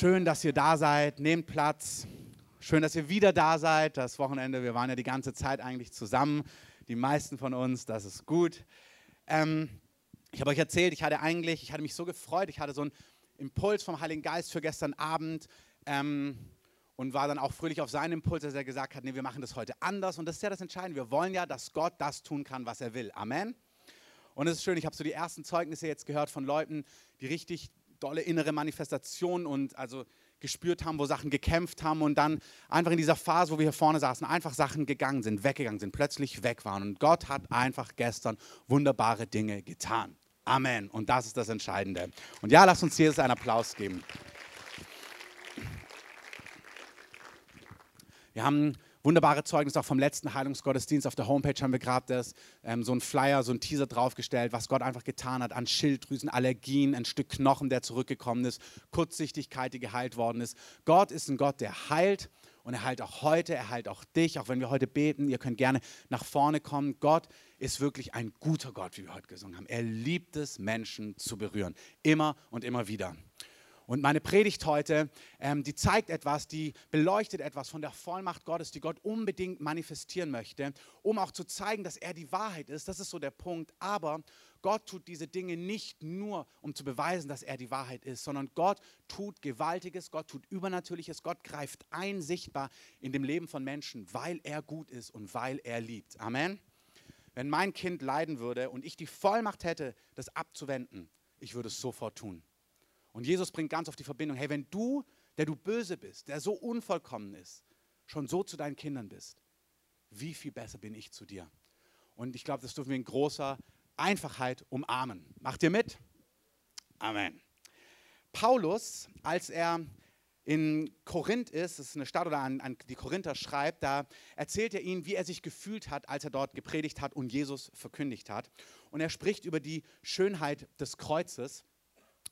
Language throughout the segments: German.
Schön, dass ihr da seid. Nehmt Platz. Schön, dass ihr wieder da seid. Das Wochenende, wir waren ja die ganze Zeit eigentlich zusammen. Die meisten von uns, das ist gut. Ähm, ich habe euch erzählt, ich hatte eigentlich, ich hatte mich so gefreut, ich hatte so einen Impuls vom Heiligen Geist für gestern Abend ähm, und war dann auch fröhlich auf seinen Impuls, dass er gesagt hat, nee, wir machen das heute anders. Und das ist ja das Entscheidende. Wir wollen ja, dass Gott das tun kann, was er will. Amen. Und es ist schön, ich habe so die ersten Zeugnisse jetzt gehört von Leuten, die richtig dolle innere Manifestationen und also gespürt haben, wo Sachen gekämpft haben und dann einfach in dieser Phase, wo wir hier vorne saßen, einfach Sachen gegangen sind, weggegangen sind, plötzlich weg waren. Und Gott hat einfach gestern wunderbare Dinge getan. Amen. Und das ist das Entscheidende. Und ja, lasst uns Jesus einen Applaus geben. Wir haben wunderbare Zeugnis auch vom letzten Heilungsgottesdienst. Auf der Homepage haben wir gerade das, ähm, so ein Flyer, so ein Teaser draufgestellt, was Gott einfach getan hat an Schilddrüsen, Allergien, ein Stück Knochen, der zurückgekommen ist, Kurzsichtigkeit, die geheilt worden ist. Gott ist ein Gott, der heilt und er heilt auch heute, er heilt auch dich, auch wenn wir heute beten. Ihr könnt gerne nach vorne kommen. Gott ist wirklich ein guter Gott, wie wir heute gesungen haben. Er liebt es, Menschen zu berühren. Immer und immer wieder. Und meine Predigt heute, ähm, die zeigt etwas, die beleuchtet etwas von der Vollmacht Gottes, die Gott unbedingt manifestieren möchte, um auch zu zeigen, dass er die Wahrheit ist. Das ist so der Punkt. Aber Gott tut diese Dinge nicht nur, um zu beweisen, dass er die Wahrheit ist, sondern Gott tut Gewaltiges, Gott tut Übernatürliches, Gott greift ein sichtbar in dem Leben von Menschen, weil er gut ist und weil er liebt. Amen. Wenn mein Kind leiden würde und ich die Vollmacht hätte, das abzuwenden, ich würde es sofort tun. Und Jesus bringt ganz auf die Verbindung, hey, wenn du, der du böse bist, der so unvollkommen ist, schon so zu deinen Kindern bist, wie viel besser bin ich zu dir? Und ich glaube, das dürfen wir in großer Einfachheit umarmen. Macht ihr mit? Amen. Paulus, als er in Korinth ist, das ist eine Stadt oder an, an, die Korinther schreibt, da erzählt er ihnen, wie er sich gefühlt hat, als er dort gepredigt hat und Jesus verkündigt hat. Und er spricht über die Schönheit des Kreuzes.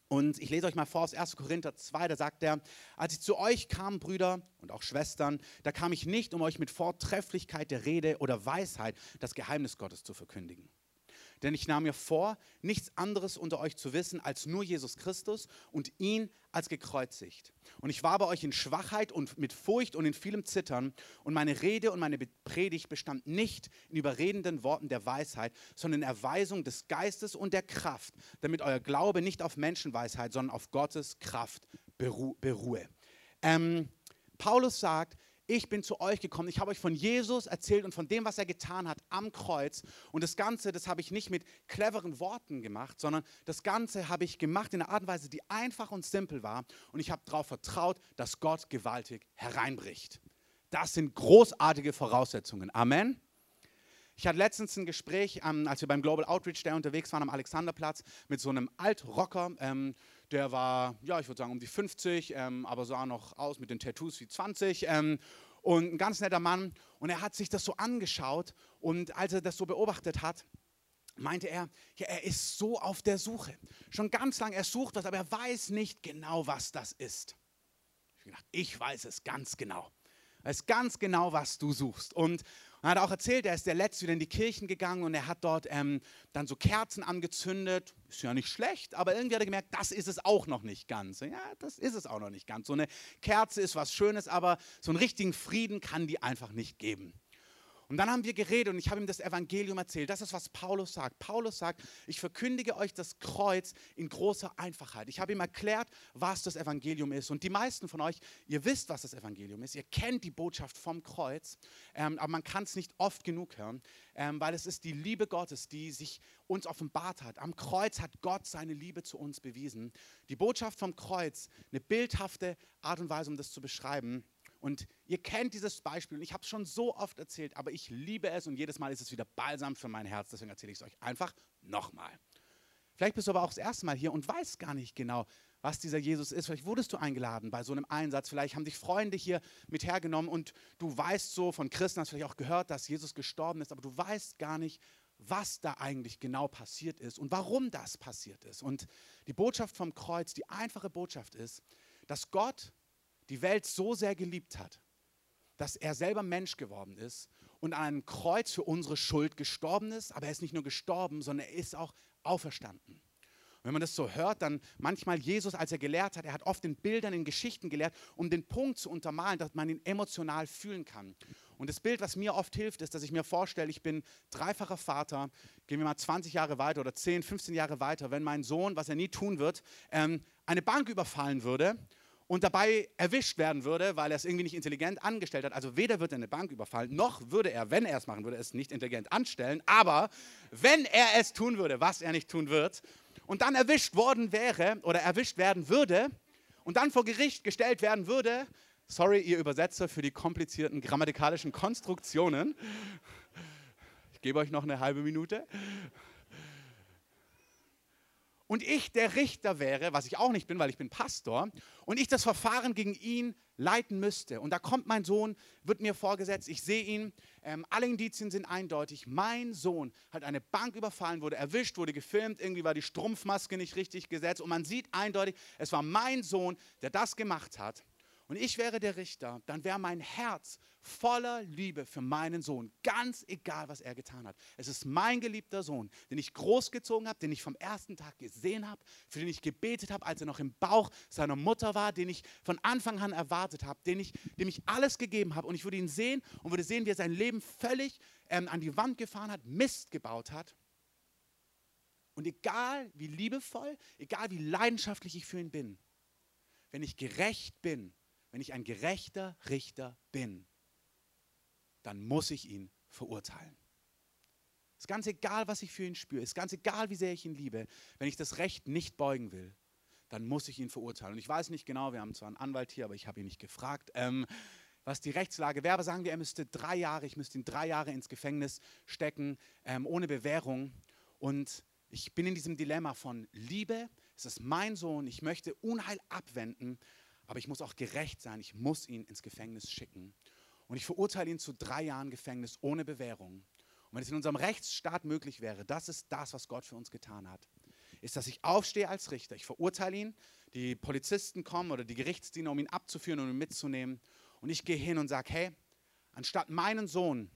Und ich lese euch mal vor aus 1. Korinther 2, da sagt er, als ich zu euch kam, Brüder und auch Schwestern, da kam ich nicht, um euch mit Vortrefflichkeit der Rede oder Weisheit das Geheimnis Gottes zu verkündigen denn ich nahm mir vor, nichts anderes unter euch zu wissen als nur Jesus Christus und ihn als gekreuzigt. Und ich war bei euch in Schwachheit und mit Furcht und in vielem Zittern. Und meine Rede und meine Predigt bestand nicht in überredenden Worten der Weisheit, sondern in Erweisung des Geistes und der Kraft, damit euer Glaube nicht auf Menschenweisheit, sondern auf Gottes Kraft beruhe. Ähm, Paulus sagt, ich bin zu euch gekommen, ich habe euch von Jesus erzählt und von dem, was er getan hat am Kreuz. Und das Ganze, das habe ich nicht mit cleveren Worten gemacht, sondern das Ganze habe ich gemacht in einer Art und Weise, die einfach und simpel war. Und ich habe darauf vertraut, dass Gott gewaltig hereinbricht. Das sind großartige Voraussetzungen. Amen. Ich hatte letztens ein Gespräch, ähm, als wir beim Global Outreach Day unterwegs waren am Alexanderplatz, mit so einem Altrocker. Ähm, der war, ja, ich würde sagen um die 50, ähm, aber sah noch aus mit den Tattoos wie 20. Ähm, und ein ganz netter Mann. Und er hat sich das so angeschaut und als er das so beobachtet hat, meinte er, ja, er ist so auf der Suche. Schon ganz lange, er sucht was, aber er weiß nicht genau, was das ist. Ich gedacht, ich weiß es ganz genau. Er weiß ganz genau, was du suchst. Und er hat auch erzählt, er ist der Letzte wieder in die Kirchen gegangen und er hat dort ähm, dann so Kerzen angezündet. Ist ja nicht schlecht, aber irgendwie hat er gemerkt, das ist es auch noch nicht ganz. Ja, das ist es auch noch nicht ganz. So eine Kerze ist was Schönes, aber so einen richtigen Frieden kann die einfach nicht geben. Und dann haben wir geredet und ich habe ihm das Evangelium erzählt. Das ist, was Paulus sagt. Paulus sagt, ich verkündige euch das Kreuz in großer Einfachheit. Ich habe ihm erklärt, was das Evangelium ist. Und die meisten von euch, ihr wisst, was das Evangelium ist. Ihr kennt die Botschaft vom Kreuz, ähm, aber man kann es nicht oft genug hören, ähm, weil es ist die Liebe Gottes, die sich uns offenbart hat. Am Kreuz hat Gott seine Liebe zu uns bewiesen. Die Botschaft vom Kreuz, eine bildhafte Art und Weise, um das zu beschreiben und ihr kennt dieses Beispiel und ich habe es schon so oft erzählt, aber ich liebe es und jedes Mal ist es wieder balsam für mein Herz. Deswegen erzähle ich es euch einfach nochmal. Vielleicht bist du aber auch das erste Mal hier und weißt gar nicht genau, was dieser Jesus ist. Vielleicht wurdest du eingeladen bei so einem Einsatz. Vielleicht haben dich Freunde hier mit hergenommen und du weißt so von Christen, hast vielleicht auch gehört, dass Jesus gestorben ist, aber du weißt gar nicht, was da eigentlich genau passiert ist und warum das passiert ist. Und die Botschaft vom Kreuz, die einfache Botschaft ist, dass Gott die Welt so sehr geliebt hat, dass er selber Mensch geworden ist und an einem Kreuz für unsere Schuld gestorben ist. Aber er ist nicht nur gestorben, sondern er ist auch auferstanden. Und wenn man das so hört, dann manchmal Jesus, als er gelehrt hat, er hat oft in Bildern, in Geschichten gelehrt, um den Punkt zu untermalen, dass man ihn emotional fühlen kann. Und das Bild, was mir oft hilft, ist, dass ich mir vorstelle, ich bin dreifacher Vater, gehen wir mal 20 Jahre weiter oder 10, 15 Jahre weiter, wenn mein Sohn, was er nie tun wird, ähm, eine Bank überfallen würde und dabei erwischt werden würde, weil er es irgendwie nicht intelligent angestellt hat. Also weder wird er eine Bank überfallen, noch würde er, wenn er es machen würde, es nicht intelligent anstellen. Aber wenn er es tun würde, was er nicht tun wird, und dann erwischt worden wäre oder erwischt werden würde und dann vor Gericht gestellt werden würde, sorry, ihr Übersetzer für die komplizierten grammatikalischen Konstruktionen. Ich gebe euch noch eine halbe Minute und ich der Richter wäre, was ich auch nicht bin, weil ich bin Pastor, und ich das Verfahren gegen ihn leiten müsste. Und da kommt mein Sohn, wird mir vorgesetzt, ich sehe ihn, ähm, alle Indizien sind eindeutig. Mein Sohn hat eine Bank überfallen, wurde erwischt, wurde gefilmt, irgendwie war die Strumpfmaske nicht richtig gesetzt und man sieht eindeutig, es war mein Sohn, der das gemacht hat und ich wäre der Richter, dann wäre mein Herz voller Liebe für meinen Sohn, ganz egal, was er getan hat. Es ist mein geliebter Sohn, den ich großgezogen habe, den ich vom ersten Tag gesehen habe, für den ich gebetet habe, als er noch im Bauch seiner Mutter war, den ich von Anfang an erwartet habe, den ich, dem ich alles gegeben habe. Und ich würde ihn sehen und würde sehen, wie er sein Leben völlig ähm, an die Wand gefahren hat, Mist gebaut hat. Und egal wie liebevoll, egal wie leidenschaftlich ich für ihn bin, wenn ich gerecht bin, wenn ich ein gerechter Richter bin, dann muss ich ihn verurteilen. Es ist ganz egal, was ich für ihn spüre, es ist ganz egal, wie sehr ich ihn liebe. Wenn ich das Recht nicht beugen will, dann muss ich ihn verurteilen. Und ich weiß nicht genau, wir haben zwar einen Anwalt hier, aber ich habe ihn nicht gefragt, ähm, was die Rechtslage wäre. Aber sagen wir, er müsste drei Jahre, ich müsste ihn drei Jahre ins Gefängnis stecken, ähm, ohne Bewährung. Und ich bin in diesem Dilemma von Liebe, es ist mein Sohn, ich möchte Unheil abwenden, aber ich muss auch gerecht sein. Ich muss ihn ins Gefängnis schicken. Und ich verurteile ihn zu drei Jahren Gefängnis ohne Bewährung. Und wenn es in unserem Rechtsstaat möglich wäre, das ist das, was Gott für uns getan hat, ist, dass ich aufstehe als Richter. Ich verurteile ihn, die Polizisten kommen oder die Gerichtsdiener, um ihn abzuführen und ihn mitzunehmen. Und ich gehe hin und sage, hey, anstatt meinen Sohn,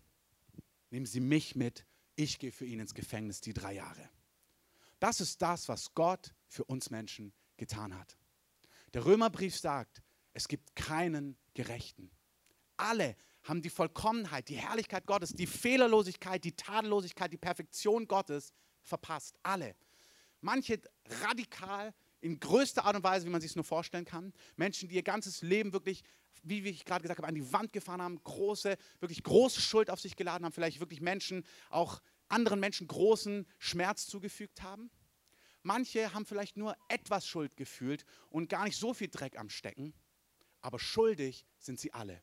nehmen Sie mich mit. Ich gehe für ihn ins Gefängnis die drei Jahre. Das ist das, was Gott für uns Menschen getan hat. Der Römerbrief sagt, es gibt keinen Gerechten. Alle haben die Vollkommenheit, die Herrlichkeit Gottes, die Fehlerlosigkeit, die Tadellosigkeit, die Perfektion Gottes verpasst. Alle. Manche radikal in größter Art und Weise, wie man sich es nur vorstellen kann. Menschen, die ihr ganzes Leben wirklich, wie ich gerade gesagt habe, an die Wand gefahren haben, große, wirklich große Schuld auf sich geladen haben, vielleicht wirklich Menschen, auch anderen Menschen großen Schmerz zugefügt haben. Manche haben vielleicht nur etwas Schuld gefühlt und gar nicht so viel Dreck am Stecken, aber schuldig sind sie alle.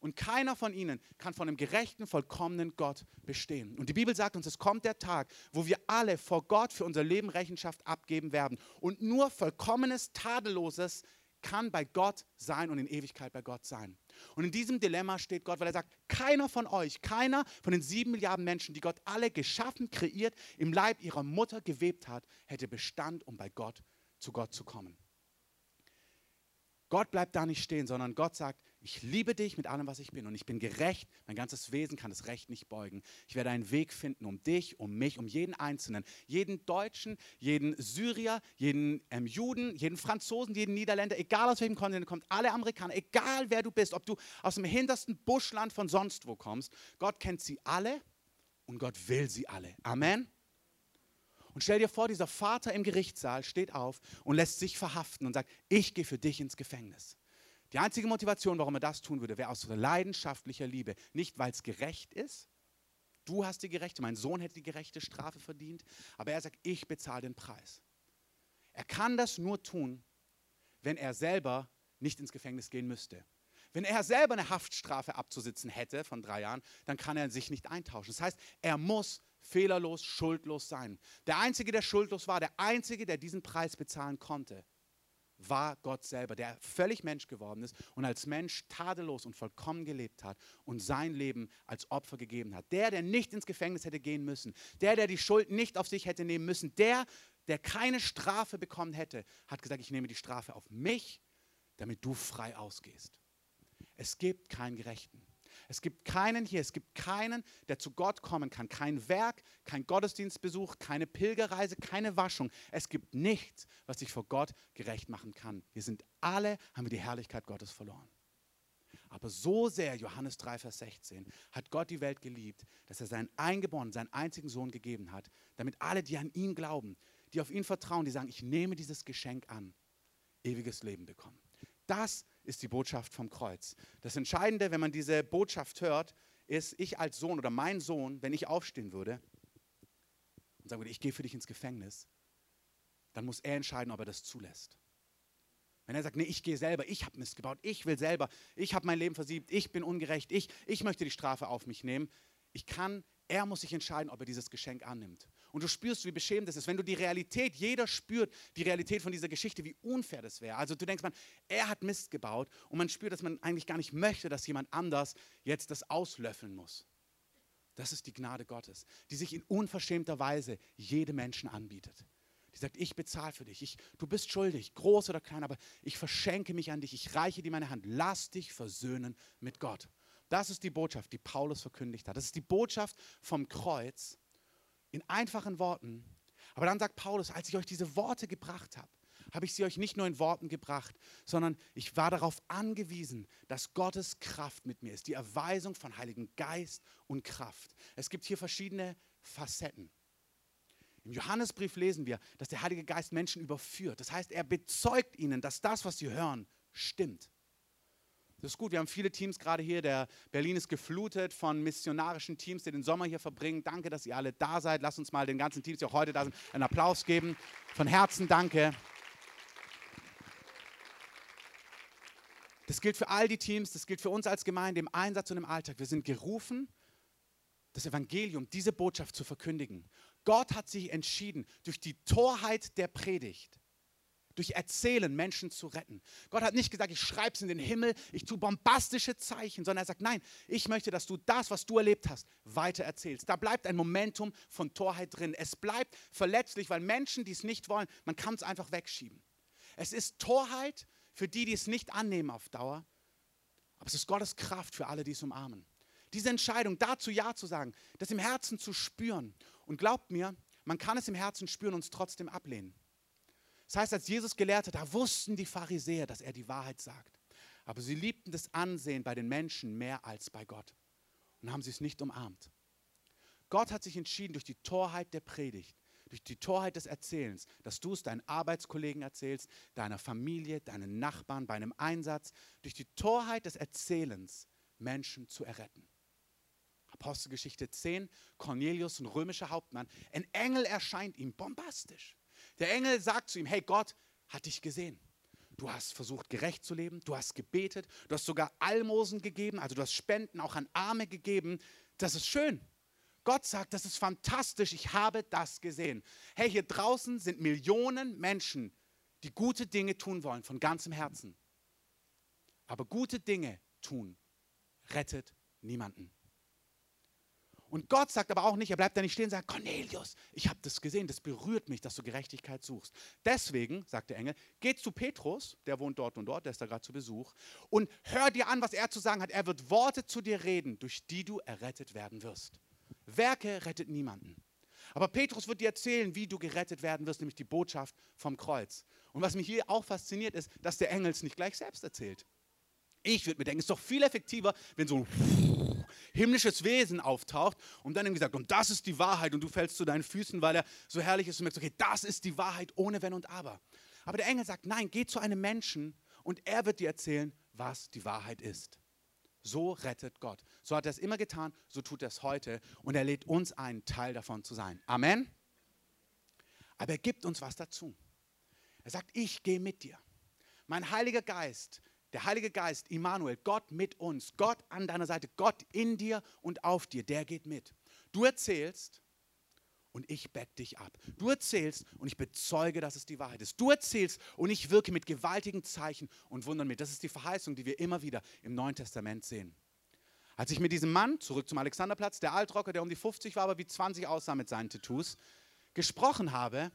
Und keiner von ihnen kann von einem gerechten, vollkommenen Gott bestehen. Und die Bibel sagt uns, es kommt der Tag, wo wir alle vor Gott für unser Leben Rechenschaft abgeben werden. Und nur vollkommenes, tadelloses kann bei Gott sein und in Ewigkeit bei Gott sein. Und in diesem Dilemma steht Gott, weil er sagt, keiner von euch, keiner von den sieben Milliarden Menschen, die Gott alle geschaffen, kreiert, im Leib ihrer Mutter gewebt hat, hätte Bestand, um bei Gott zu Gott zu kommen. Gott bleibt da nicht stehen, sondern Gott sagt, ich liebe dich mit allem, was ich bin und ich bin gerecht. Mein ganzes Wesen kann das Recht nicht beugen. Ich werde einen Weg finden, um dich, um mich, um jeden Einzelnen, jeden Deutschen, jeden Syrier, jeden ähm, Juden, jeden Franzosen, jeden Niederländer, egal aus welchem Kontinent kommt, alle Amerikaner, egal wer du bist, ob du aus dem hintersten Buschland von sonst wo kommst. Gott kennt sie alle und Gott will sie alle. Amen. Und stell dir vor, dieser Vater im Gerichtssaal steht auf und lässt sich verhaften und sagt, ich gehe für dich ins Gefängnis. Die einzige Motivation, warum er das tun würde, wäre aus leidenschaftlicher Liebe. Nicht, weil es gerecht ist. Du hast die gerechte, mein Sohn hätte die gerechte Strafe verdient. Aber er sagt, ich bezahle den Preis. Er kann das nur tun, wenn er selber nicht ins Gefängnis gehen müsste. Wenn er selber eine Haftstrafe abzusitzen hätte von drei Jahren, dann kann er sich nicht eintauschen. Das heißt, er muss fehlerlos, schuldlos sein. Der Einzige, der schuldlos war, der Einzige, der diesen Preis bezahlen konnte, war Gott selber, der völlig Mensch geworden ist und als Mensch tadellos und vollkommen gelebt hat und sein Leben als Opfer gegeben hat. Der, der nicht ins Gefängnis hätte gehen müssen, der, der die Schuld nicht auf sich hätte nehmen müssen, der, der keine Strafe bekommen hätte, hat gesagt, ich nehme die Strafe auf mich, damit du frei ausgehst. Es gibt keinen Gerechten. Es gibt keinen hier, es gibt keinen, der zu Gott kommen kann. Kein Werk, kein Gottesdienstbesuch, keine Pilgerreise, keine Waschung. Es gibt nichts, was dich vor Gott gerecht machen kann. Wir sind alle, haben wir die Herrlichkeit Gottes verloren. Aber so sehr, Johannes 3, Vers 16, hat Gott die Welt geliebt, dass er seinen Eingeborenen, seinen einzigen Sohn gegeben hat, damit alle, die an ihn glauben, die auf ihn vertrauen, die sagen, ich nehme dieses Geschenk an, ewiges Leben bekommen. Das ist die Botschaft vom Kreuz. Das Entscheidende, wenn man diese Botschaft hört, ist, ich als Sohn oder mein Sohn, wenn ich aufstehen würde und sagen würde, ich gehe für dich ins Gefängnis, dann muss er entscheiden, ob er das zulässt. Wenn er sagt, nee, ich gehe selber, ich habe Mist gebaut, ich will selber, ich habe mein Leben versiebt, ich bin ungerecht, ich, ich möchte die Strafe auf mich nehmen. Ich kann, er muss sich entscheiden, ob er dieses Geschenk annimmt. Und du spürst, wie beschämend es ist, wenn du die Realität, jeder spürt die Realität von dieser Geschichte, wie unfair das wäre. Also du denkst, man, er hat Mist gebaut und man spürt, dass man eigentlich gar nicht möchte, dass jemand anders jetzt das auslöffeln muss. Das ist die Gnade Gottes, die sich in unverschämter Weise jedem Menschen anbietet. Die sagt, ich bezahle für dich. Ich, du bist schuldig, groß oder klein, aber ich verschenke mich an dich. Ich reiche dir meine Hand. Lass dich versöhnen mit Gott. Das ist die Botschaft, die Paulus verkündigt hat. Das ist die Botschaft vom Kreuz in einfachen Worten. Aber dann sagt Paulus, als ich euch diese Worte gebracht habe, habe ich sie euch nicht nur in Worten gebracht, sondern ich war darauf angewiesen, dass Gottes Kraft mit mir ist. Die Erweisung von Heiligen Geist und Kraft. Es gibt hier verschiedene Facetten. Im Johannesbrief lesen wir, dass der Heilige Geist Menschen überführt. Das heißt, er bezeugt ihnen, dass das, was sie hören, stimmt. Das ist gut. Wir haben viele Teams gerade hier. Der Berlin ist geflutet von missionarischen Teams, die den Sommer hier verbringen. Danke, dass ihr alle da seid. Lasst uns mal den ganzen Teams, die auch heute da sind, einen Applaus geben. Von Herzen danke. Das gilt für all die Teams, das gilt für uns als Gemeinde im Einsatz und im Alltag. Wir sind gerufen, das Evangelium, diese Botschaft zu verkündigen. Gott hat sich entschieden, durch die Torheit der Predigt, durch Erzählen Menschen zu retten. Gott hat nicht gesagt, ich schreibe es in den Himmel, ich tue bombastische Zeichen, sondern er sagt, nein, ich möchte, dass du das, was du erlebt hast, weiter erzählst. Da bleibt ein Momentum von Torheit drin. Es bleibt verletzlich, weil Menschen, die es nicht wollen, man kann es einfach wegschieben. Es ist Torheit für die, die es nicht annehmen auf Dauer, aber es ist Gottes Kraft für alle, die es umarmen. Diese Entscheidung, dazu Ja zu sagen, das im Herzen zu spüren. Und glaubt mir, man kann es im Herzen spüren und es trotzdem ablehnen. Das heißt, als Jesus gelehrt hat, da wussten die Pharisäer, dass er die Wahrheit sagt. Aber sie liebten das Ansehen bei den Menschen mehr als bei Gott und haben sie es nicht umarmt. Gott hat sich entschieden, durch die Torheit der Predigt, durch die Torheit des Erzählens, dass du es deinen Arbeitskollegen erzählst, deiner Familie, deinen Nachbarn, bei einem Einsatz, durch die Torheit des Erzählens Menschen zu erretten. Apostelgeschichte 10, Cornelius, ein römischer Hauptmann. Ein Engel erscheint ihm bombastisch. Der Engel sagt zu ihm, hey Gott hat dich gesehen. Du hast versucht, gerecht zu leben, du hast gebetet, du hast sogar Almosen gegeben, also du hast Spenden auch an Arme gegeben. Das ist schön. Gott sagt, das ist fantastisch, ich habe das gesehen. Hey, hier draußen sind Millionen Menschen, die gute Dinge tun wollen, von ganzem Herzen. Aber gute Dinge tun rettet niemanden. Und Gott sagt aber auch nicht, er bleibt da nicht stehen und sagt, Cornelius, ich habe das gesehen, das berührt mich, dass du Gerechtigkeit suchst. Deswegen, sagt der Engel, geh zu Petrus, der wohnt dort und dort, der ist da gerade zu Besuch, und hör dir an, was er zu sagen hat. Er wird Worte zu dir reden, durch die du errettet werden wirst. Werke rettet niemanden. Aber Petrus wird dir erzählen, wie du gerettet werden wirst, nämlich die Botschaft vom Kreuz. Und was mich hier auch fasziniert, ist, dass der Engel es nicht gleich selbst erzählt. Ich würde mir denken, es ist doch viel effektiver, wenn so ein himmlisches Wesen auftaucht und dann irgendwie sagt, und das ist die Wahrheit und du fällst zu deinen Füßen, weil er so herrlich ist und merkst, okay, das ist die Wahrheit ohne Wenn und Aber. Aber der Engel sagt, nein, geh zu einem Menschen und er wird dir erzählen, was die Wahrheit ist. So rettet Gott. So hat er es immer getan, so tut er es heute und er lädt uns ein, Teil davon zu sein. Amen. Aber er gibt uns was dazu. Er sagt, ich gehe mit dir. Mein Heiliger Geist der Heilige Geist, Immanuel, Gott mit uns, Gott an deiner Seite, Gott in dir und auf dir, der geht mit. Du erzählst und ich back dich ab. Du erzählst und ich bezeuge, dass es die Wahrheit ist. Du erzählst und ich wirke mit gewaltigen Zeichen und Wundern mit. Das ist die Verheißung, die wir immer wieder im Neuen Testament sehen. Als ich mit diesem Mann, zurück zum Alexanderplatz, der Altrocker, der um die 50 war, aber wie 20 aussah mit seinen Tattoos, gesprochen habe,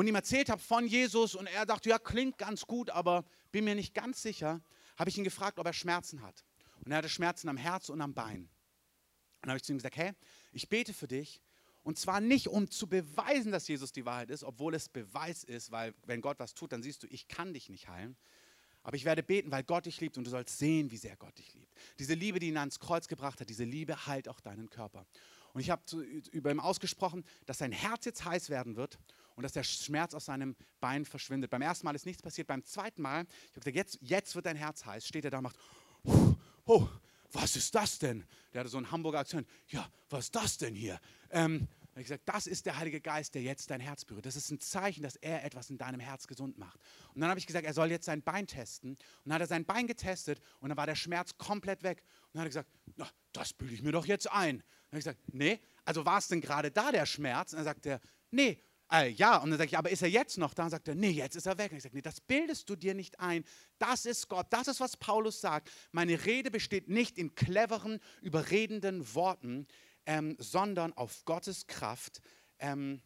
und ihm erzählt habe von Jesus und er dachte, ja, klingt ganz gut, aber bin mir nicht ganz sicher, habe ich ihn gefragt, ob er Schmerzen hat. Und er hatte Schmerzen am Herz und am Bein. Und dann habe ich zu ihm gesagt, hey, ich bete für dich. Und zwar nicht, um zu beweisen, dass Jesus die Wahrheit ist, obwohl es Beweis ist, weil wenn Gott was tut, dann siehst du, ich kann dich nicht heilen. Aber ich werde beten, weil Gott dich liebt und du sollst sehen, wie sehr Gott dich liebt. Diese Liebe, die ihn ans Kreuz gebracht hat, diese Liebe heilt auch deinen Körper. Und ich habe über ihm ausgesprochen, dass sein Herz jetzt heiß werden wird und dass der Schmerz aus seinem Bein verschwindet. Beim ersten Mal ist nichts passiert. Beim zweiten Mal, ich habe gesagt, jetzt, jetzt wird dein Herz heiß. Steht er da und macht, oh, was ist das denn? Der hatte so einen Hamburger Akzent. Ja, was ist das denn hier? Ähm, habe ich gesagt, das ist der Heilige Geist, der jetzt dein Herz berührt. Das ist ein Zeichen, dass er etwas in deinem Herz gesund macht. Und dann habe ich gesagt, er soll jetzt sein Bein testen. Und dann hat er sein Bein getestet und dann war der Schmerz komplett weg. Und dann hat er gesagt, na, das bilde ich mir doch jetzt ein. Dann habe ich gesagt, nee, also war es denn gerade da der Schmerz? Und dann sagt er, nee, äh, ja. Und dann sage ich, aber ist er jetzt noch da? Und sagt er, nee, jetzt ist er weg. Und ich sage, nee, das bildest du dir nicht ein. Das ist Gott. Das ist, was Paulus sagt. Meine Rede besteht nicht in cleveren, überredenden Worten ähm, sondern auf Gottes Kraft. Ähm,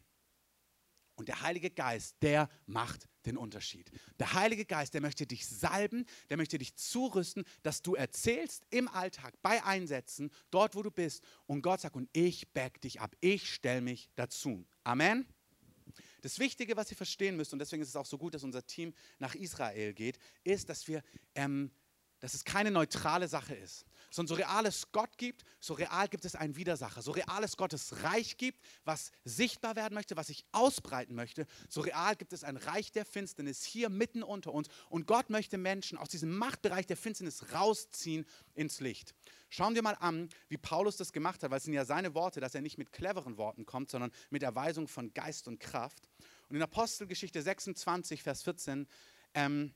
und der Heilige Geist, der macht den Unterschied. Der Heilige Geist, der möchte dich salben, der möchte dich zurüsten, dass du erzählst im Alltag, bei Einsätzen, dort wo du bist. Und Gott sagt, und ich back dich ab, ich stelle mich dazu. Amen. Das Wichtige, was ihr verstehen müsst, und deswegen ist es auch so gut, dass unser Team nach Israel geht, ist, dass wir, ähm, dass es keine neutrale Sache ist sondern so real es Gott gibt, so real gibt es einen Widersacher. So real es Gottes Reich gibt, was sichtbar werden möchte, was sich ausbreiten möchte, so real gibt es ein Reich der Finsternis hier mitten unter uns. Und Gott möchte Menschen aus diesem Machtbereich der Finsternis rausziehen ins Licht. Schauen wir mal an, wie Paulus das gemacht hat, weil es sind ja seine Worte, dass er nicht mit cleveren Worten kommt, sondern mit Erweisung von Geist und Kraft. Und in Apostelgeschichte 26, Vers 14, ähm,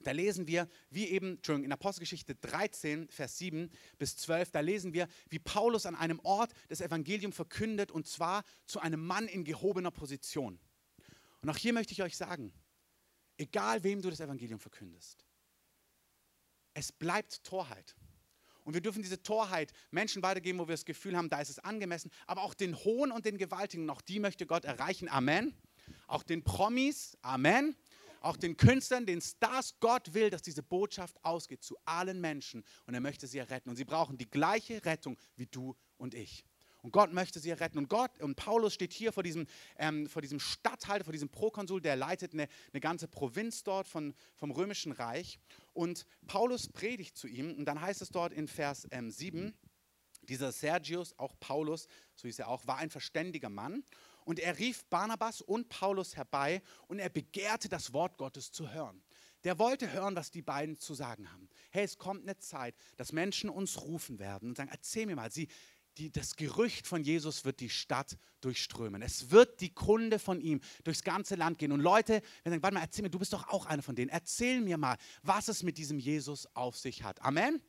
da lesen wir, wie eben, Entschuldigung, in Apostelgeschichte 13, Vers 7 bis 12, da lesen wir, wie Paulus an einem Ort das Evangelium verkündet und zwar zu einem Mann in gehobener Position. Und auch hier möchte ich euch sagen, egal wem du das Evangelium verkündest, es bleibt Torheit. Und wir dürfen diese Torheit Menschen weitergeben, wo wir das Gefühl haben, da ist es angemessen, aber auch den Hohen und den Gewaltigen, auch die möchte Gott erreichen. Amen. Auch den Promis, Amen auch den Künstlern, den Stars. Gott will, dass diese Botschaft ausgeht zu allen Menschen und er möchte sie retten. Und sie brauchen die gleiche Rettung wie du und ich. Und Gott möchte sie retten. Und Gott und Paulus steht hier vor diesem, ähm, vor diesem Statthalter, vor diesem Prokonsul, der leitet eine, eine ganze Provinz dort von, vom Römischen Reich. Und Paulus predigt zu ihm. Und dann heißt es dort in Vers ähm, 7, dieser Sergius, auch Paulus, so hieß er auch, war ein verständiger Mann und er rief Barnabas und Paulus herbei und er begehrte das Wort Gottes zu hören. Der wollte hören, was die beiden zu sagen haben. Hey, es kommt eine Zeit, dass Menschen uns rufen werden und sagen, erzähl mir mal, sie, die, das Gerücht von Jesus wird die Stadt durchströmen. Es wird die Kunde von ihm durchs ganze Land gehen. Und Leute, wenn sagen, warte mal, erzähl mir, du bist doch auch einer von denen. Erzähl mir mal, was es mit diesem Jesus auf sich hat. Amen.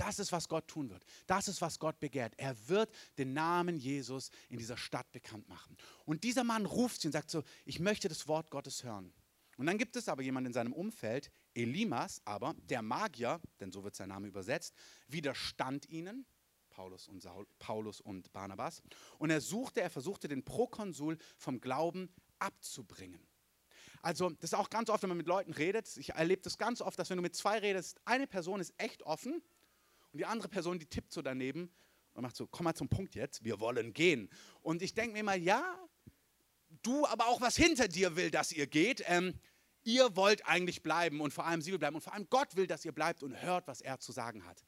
Das ist, was Gott tun wird. Das ist, was Gott begehrt. Er wird den Namen Jesus in dieser Stadt bekannt machen. Und dieser Mann ruft sie und sagt so, ich möchte das Wort Gottes hören. Und dann gibt es aber jemanden in seinem Umfeld, Elimas, aber der Magier, denn so wird sein Name übersetzt, widerstand ihnen, Paulus und, Saul, Paulus und Barnabas. Und er suchte, er versuchte den Prokonsul vom Glauben abzubringen. Also, das ist auch ganz oft, wenn man mit Leuten redet. Ich erlebe das ganz oft, dass wenn du mit zwei redest, eine Person ist echt offen und die andere Person, die tippt so daneben und macht so, komm mal zum Punkt jetzt, wir wollen gehen. Und ich denke mir immer, ja, du, aber auch was hinter dir will, dass ihr geht. Ähm, ihr wollt eigentlich bleiben und vor allem sie will bleiben und vor allem Gott will, dass ihr bleibt und hört, was er zu sagen hat.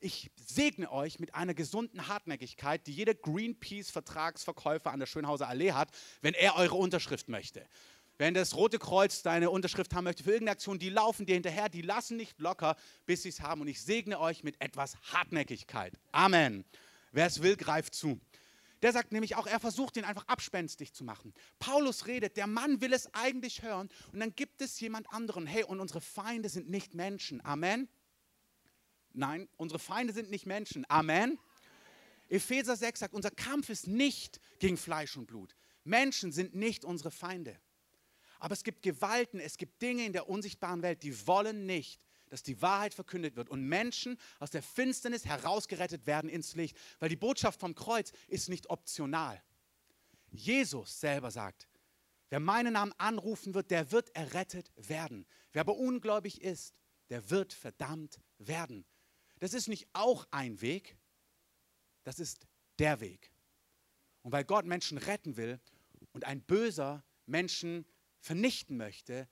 Ich segne euch mit einer gesunden Hartnäckigkeit, die jeder Greenpeace-Vertragsverkäufer an der Schönhauser Allee hat, wenn er eure Unterschrift möchte. Wenn das Rote Kreuz deine Unterschrift haben möchte für irgendeine Aktion, die laufen dir hinterher, die lassen nicht locker, bis sie es haben. Und ich segne euch mit etwas Hartnäckigkeit. Amen. Wer es will, greift zu. Der sagt nämlich auch, er versucht ihn einfach abspenstig zu machen. Paulus redet, der Mann will es eigentlich hören und dann gibt es jemand anderen. Hey, und unsere Feinde sind nicht Menschen. Amen. Nein, unsere Feinde sind nicht Menschen. Amen. Epheser 6 sagt, unser Kampf ist nicht gegen Fleisch und Blut. Menschen sind nicht unsere Feinde. Aber es gibt Gewalten, es gibt Dinge in der unsichtbaren Welt, die wollen nicht, dass die Wahrheit verkündet wird und Menschen aus der Finsternis herausgerettet werden ins Licht, weil die Botschaft vom Kreuz ist nicht optional. Jesus selber sagt, wer meinen Namen anrufen wird, der wird errettet werden. Wer aber ungläubig ist, der wird verdammt werden. das ist nicht auch ein Weg, das ist der Weg. Und weil Gott Menschen retten will und ein böser Menschen vernichten möchte,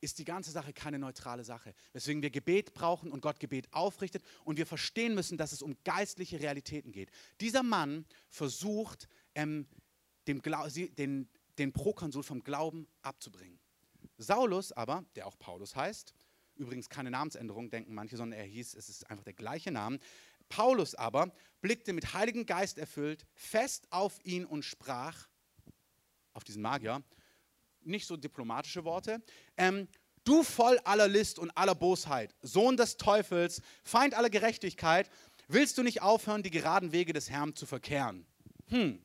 ist die ganze Sache keine neutrale Sache. Weswegen wir Gebet brauchen und Gott Gebet aufrichtet und wir verstehen müssen, dass es um geistliche Realitäten geht. Dieser Mann versucht, ähm, dem den, den Prokonsul vom Glauben abzubringen. Saulus aber, der auch Paulus heißt, übrigens keine Namensänderung, denken manche, sondern er hieß, es ist einfach der gleiche Name. Paulus aber blickte mit Heiligen Geist erfüllt fest auf ihn und sprach, auf diesen Magier, nicht so diplomatische Worte, ähm, du voll aller List und aller Bosheit, Sohn des Teufels, Feind aller Gerechtigkeit, willst du nicht aufhören, die geraden Wege des Herrn zu verkehren? Hm,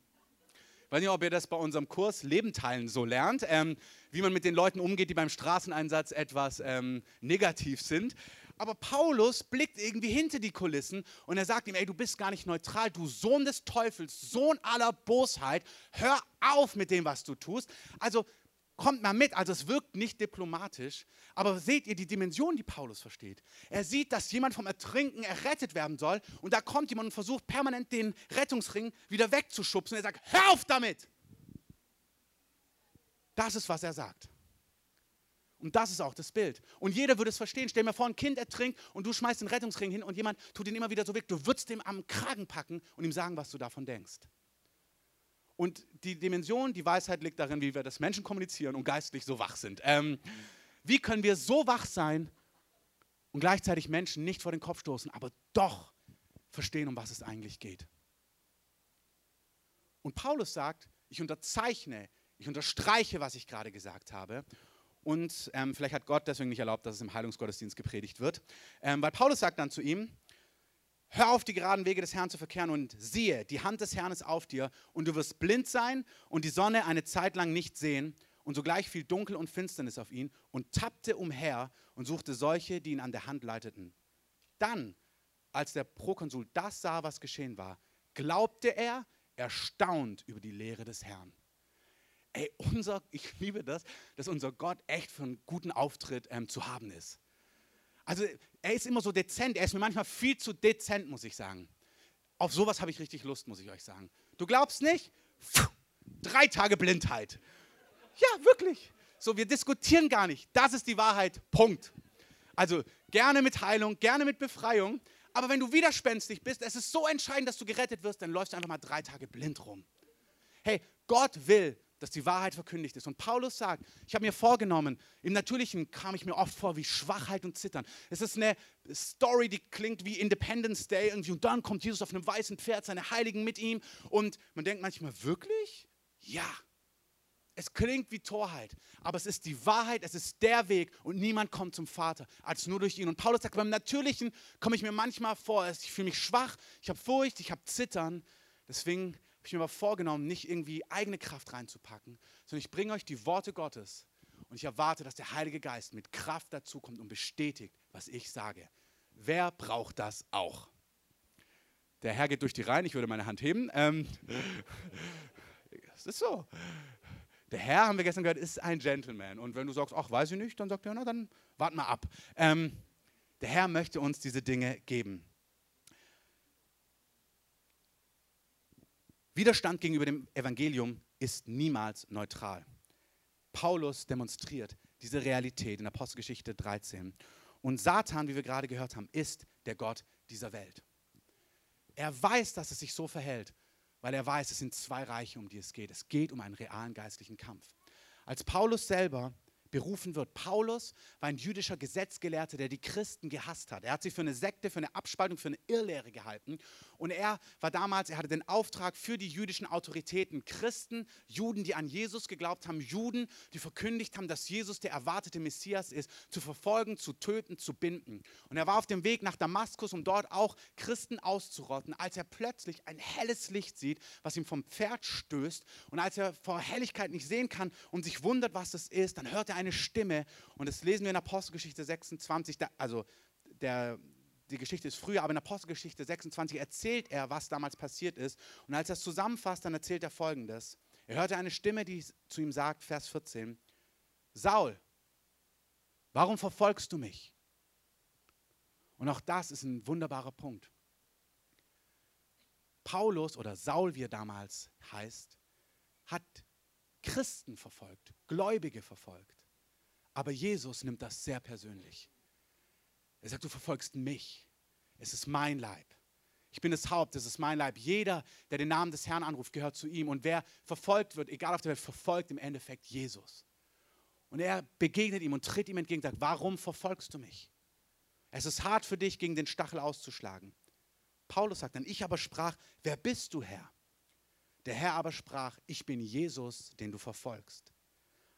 ich weiß nicht, ob ihr das bei unserem Kurs Leben teilen so lernt, ähm, wie man mit den Leuten umgeht, die beim Straßeneinsatz etwas ähm, negativ sind. Aber Paulus blickt irgendwie hinter die Kulissen und er sagt ihm, ey, du bist gar nicht neutral, du Sohn des Teufels, Sohn aller Bosheit, hör auf mit dem, was du tust. Also kommt mal mit. Also es wirkt nicht diplomatisch, aber seht ihr die Dimension, die Paulus versteht? Er sieht, dass jemand vom Ertrinken errettet werden soll und da kommt jemand und versucht permanent den Rettungsring wieder wegzuschubsen. Er sagt, hör auf damit! Das ist, was er sagt. Und das ist auch das Bild. Und jeder würde es verstehen. Stell mir vor, ein Kind ertrinkt und du schmeißt den Rettungsring hin und jemand tut ihn immer wieder so weg. Du würdest ihm am Kragen packen und ihm sagen, was du davon denkst. Und die Dimension, die Weisheit liegt darin, wie wir das Menschen kommunizieren und geistlich so wach sind. Ähm, wie können wir so wach sein und gleichzeitig Menschen nicht vor den Kopf stoßen, aber doch verstehen, um was es eigentlich geht? Und Paulus sagt, ich unterzeichne, ich unterstreiche, was ich gerade gesagt habe. Und ähm, vielleicht hat Gott deswegen nicht erlaubt, dass es im Heilungsgottesdienst gepredigt wird. Ähm, weil Paulus sagt dann zu ihm, Hör auf, die geraden Wege des Herrn zu verkehren und siehe, die Hand des Herrn ist auf dir und du wirst blind sein und die Sonne eine Zeit lang nicht sehen. Und sogleich fiel Dunkel und Finsternis auf ihn und tappte umher und suchte solche, die ihn an der Hand leiteten. Dann, als der Prokonsul das sah, was geschehen war, glaubte er, erstaunt über die Lehre des Herrn. Ey, unser, ich liebe das, dass unser Gott echt für einen guten Auftritt ähm, zu haben ist. Also er ist immer so dezent, er ist mir manchmal viel zu dezent, muss ich sagen. Auf sowas habe ich richtig Lust, muss ich euch sagen. Du glaubst nicht? Puh, drei Tage Blindheit. Ja, wirklich. So, wir diskutieren gar nicht. Das ist die Wahrheit. Punkt. Also gerne mit Heilung, gerne mit Befreiung. Aber wenn du widerspenstig bist, es ist so entscheidend, dass du gerettet wirst, dann läufst du einfach mal drei Tage blind rum. Hey, Gott will, dass die Wahrheit verkündigt ist. Und Paulus sagt, ich habe mir vorgenommen, im Natürlichen kam ich mir oft vor wie Schwachheit und Zittern. Es ist eine Story, die klingt wie Independence Day irgendwie und dann kommt Jesus auf einem weißen Pferd, seine Heiligen mit ihm und man denkt manchmal, wirklich? Ja. Es klingt wie Torheit, aber es ist die Wahrheit, es ist der Weg und niemand kommt zum Vater als nur durch ihn. Und Paulus sagt, beim Natürlichen komme ich mir manchmal vor, ich fühle mich schwach, ich habe Furcht, ich habe Zittern. Deswegen habe ich mir aber vorgenommen, nicht irgendwie eigene Kraft reinzupacken, sondern ich bringe euch die Worte Gottes und ich erwarte, dass der Heilige Geist mit Kraft dazukommt und bestätigt, was ich sage. Wer braucht das auch? Der Herr geht durch die Reihen, ich würde meine Hand heben. Ähm, es ist so. Der Herr, haben wir gestern gehört, ist ein Gentleman. Und wenn du sagst, ach, weiß ich nicht, dann sagt er, na, dann wart mal ab. Ähm, der Herr möchte uns diese Dinge geben. Widerstand gegenüber dem Evangelium ist niemals neutral. Paulus demonstriert diese Realität in Apostelgeschichte 13. Und Satan, wie wir gerade gehört haben, ist der Gott dieser Welt. Er weiß, dass es sich so verhält, weil er weiß, es sind zwei Reiche, um die es geht. Es geht um einen realen geistlichen Kampf. Als Paulus selber berufen wird. Paulus war ein jüdischer Gesetzgelehrter, der die Christen gehasst hat. Er hat sie für eine Sekte, für eine Abspaltung, für eine Irrlehre gehalten. Und er war damals, er hatte den Auftrag für die jüdischen Autoritäten, Christen, Juden, die an Jesus geglaubt haben, Juden, die verkündigt haben, dass Jesus der erwartete Messias ist, zu verfolgen, zu töten, zu binden. Und er war auf dem Weg nach Damaskus, um dort auch Christen auszurotten, als er plötzlich ein helles Licht sieht, was ihm vom Pferd stößt. Und als er vor Helligkeit nicht sehen kann und sich wundert, was das ist, dann hört er eine Stimme. Und das lesen wir in Apostelgeschichte 26. Also der, die Geschichte ist früher, aber in Apostelgeschichte 26 erzählt er, was damals passiert ist. Und als er es zusammenfasst, dann erzählt er folgendes. Er hörte eine Stimme, die zu ihm sagt, Vers 14, Saul, warum verfolgst du mich? Und auch das ist ein wunderbarer Punkt. Paulus oder Saul, wie er damals heißt, hat Christen verfolgt, Gläubige verfolgt. Aber Jesus nimmt das sehr persönlich. Er sagt, du verfolgst mich. Es ist mein Leib. Ich bin das Haupt, es ist mein Leib. Jeder, der den Namen des Herrn anruft, gehört zu ihm. Und wer verfolgt wird, egal auf der Welt, verfolgt im Endeffekt Jesus. Und er begegnet ihm und tritt ihm entgegen und sagt, warum verfolgst du mich? Es ist hart für dich, gegen den Stachel auszuschlagen. Paulus sagt dann, ich aber sprach, wer bist du, Herr? Der Herr aber sprach, ich bin Jesus, den du verfolgst.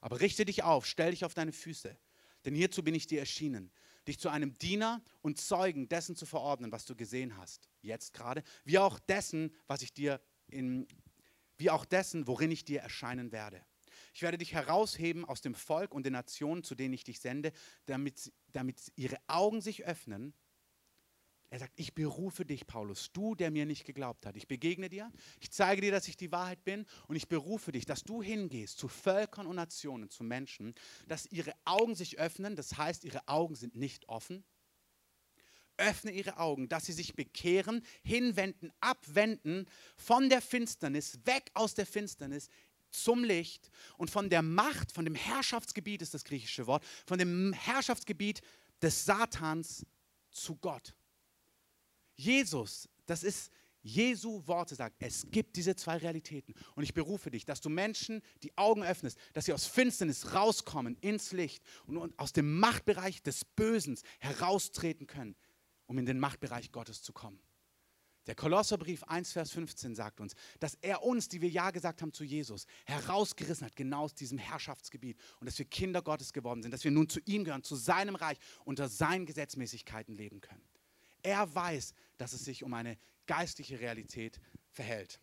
Aber richte dich auf, stell dich auf deine Füße, denn hierzu bin ich dir erschienen, dich zu einem Diener und Zeugen dessen zu verordnen, was du gesehen hast, jetzt gerade, wie auch dessen, was ich dir in, wie auch dessen, worin ich dir erscheinen werde. Ich werde dich herausheben aus dem Volk und den Nationen, zu denen ich dich sende, damit, damit ihre Augen sich öffnen er sagt, ich berufe dich, Paulus, du, der mir nicht geglaubt hat. Ich begegne dir, ich zeige dir, dass ich die Wahrheit bin und ich berufe dich, dass du hingehst zu Völkern und Nationen, zu Menschen, dass ihre Augen sich öffnen, das heißt, ihre Augen sind nicht offen. Öffne ihre Augen, dass sie sich bekehren, hinwenden, abwenden von der Finsternis, weg aus der Finsternis zum Licht und von der Macht, von dem Herrschaftsgebiet ist das griechische Wort, von dem Herrschaftsgebiet des Satans zu Gott. Jesus, das ist Jesu Worte sagt, es gibt diese zwei Realitäten. Und ich berufe dich, dass du Menschen die Augen öffnest, dass sie aus Finsternis rauskommen ins Licht und aus dem Machtbereich des Bösen heraustreten können, um in den Machtbereich Gottes zu kommen. Der Kolosserbrief 1, Vers 15 sagt uns, dass er uns, die wir Ja gesagt haben zu Jesus, herausgerissen hat, genau aus diesem Herrschaftsgebiet und dass wir Kinder Gottes geworden sind, dass wir nun zu ihm gehören, zu seinem Reich, unter seinen Gesetzmäßigkeiten leben können. Er weiß, dass es sich um eine geistliche Realität verhält.